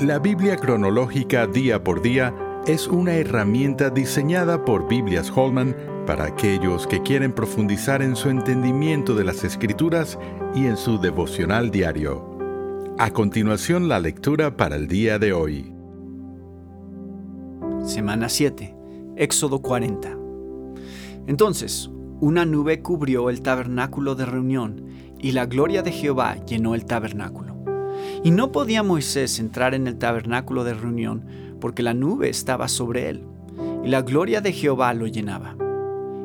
La Biblia cronológica día por día es una herramienta diseñada por Biblias Holman para aquellos que quieren profundizar en su entendimiento de las escrituras y en su devocional diario. A continuación la lectura para el día de hoy. Semana 7, Éxodo 40. Entonces, una nube cubrió el tabernáculo de reunión y la gloria de Jehová llenó el tabernáculo. Y no podía Moisés entrar en el tabernáculo de reunión porque la nube estaba sobre él, y la gloria de Jehová lo llenaba.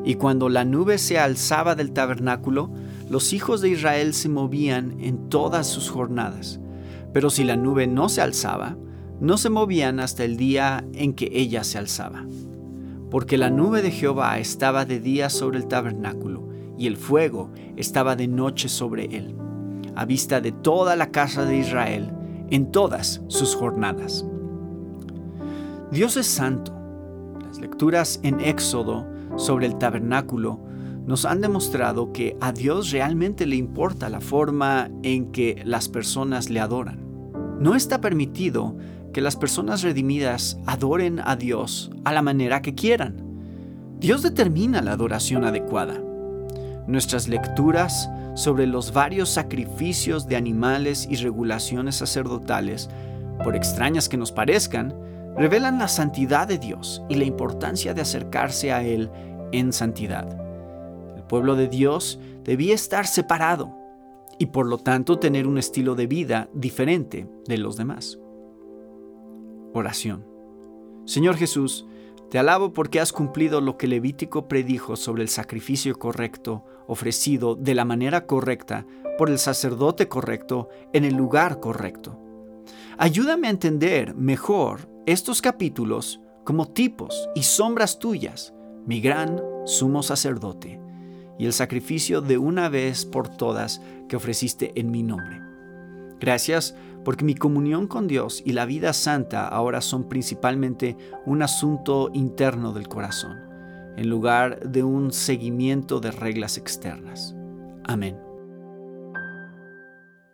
Y cuando la nube se alzaba del tabernáculo, los hijos de Israel se movían en todas sus jornadas. Pero si la nube no se alzaba, no se movían hasta el día en que ella se alzaba. Porque la nube de Jehová estaba de día sobre el tabernáculo, y el fuego estaba de noche sobre él a vista de toda la casa de Israel en todas sus jornadas. Dios es santo. Las lecturas en Éxodo sobre el tabernáculo nos han demostrado que a Dios realmente le importa la forma en que las personas le adoran. No está permitido que las personas redimidas adoren a Dios a la manera que quieran. Dios determina la adoración adecuada. Nuestras lecturas sobre los varios sacrificios de animales y regulaciones sacerdotales, por extrañas que nos parezcan, revelan la santidad de Dios y la importancia de acercarse a Él en santidad. El pueblo de Dios debía estar separado y por lo tanto tener un estilo de vida diferente de los demás. Oración. Señor Jesús, te alabo porque has cumplido lo que Levítico predijo sobre el sacrificio correcto, ofrecido de la manera correcta, por el sacerdote correcto, en el lugar correcto. Ayúdame a entender mejor estos capítulos como tipos y sombras tuyas, mi gran sumo sacerdote, y el sacrificio de una vez por todas que ofreciste en mi nombre. Gracias porque mi comunión con Dios y la vida santa ahora son principalmente un asunto interno del corazón, en lugar de un seguimiento de reglas externas. Amén.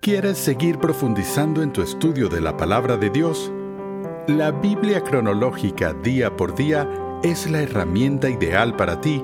¿Quieres seguir profundizando en tu estudio de la palabra de Dios? La Biblia cronológica día por día es la herramienta ideal para ti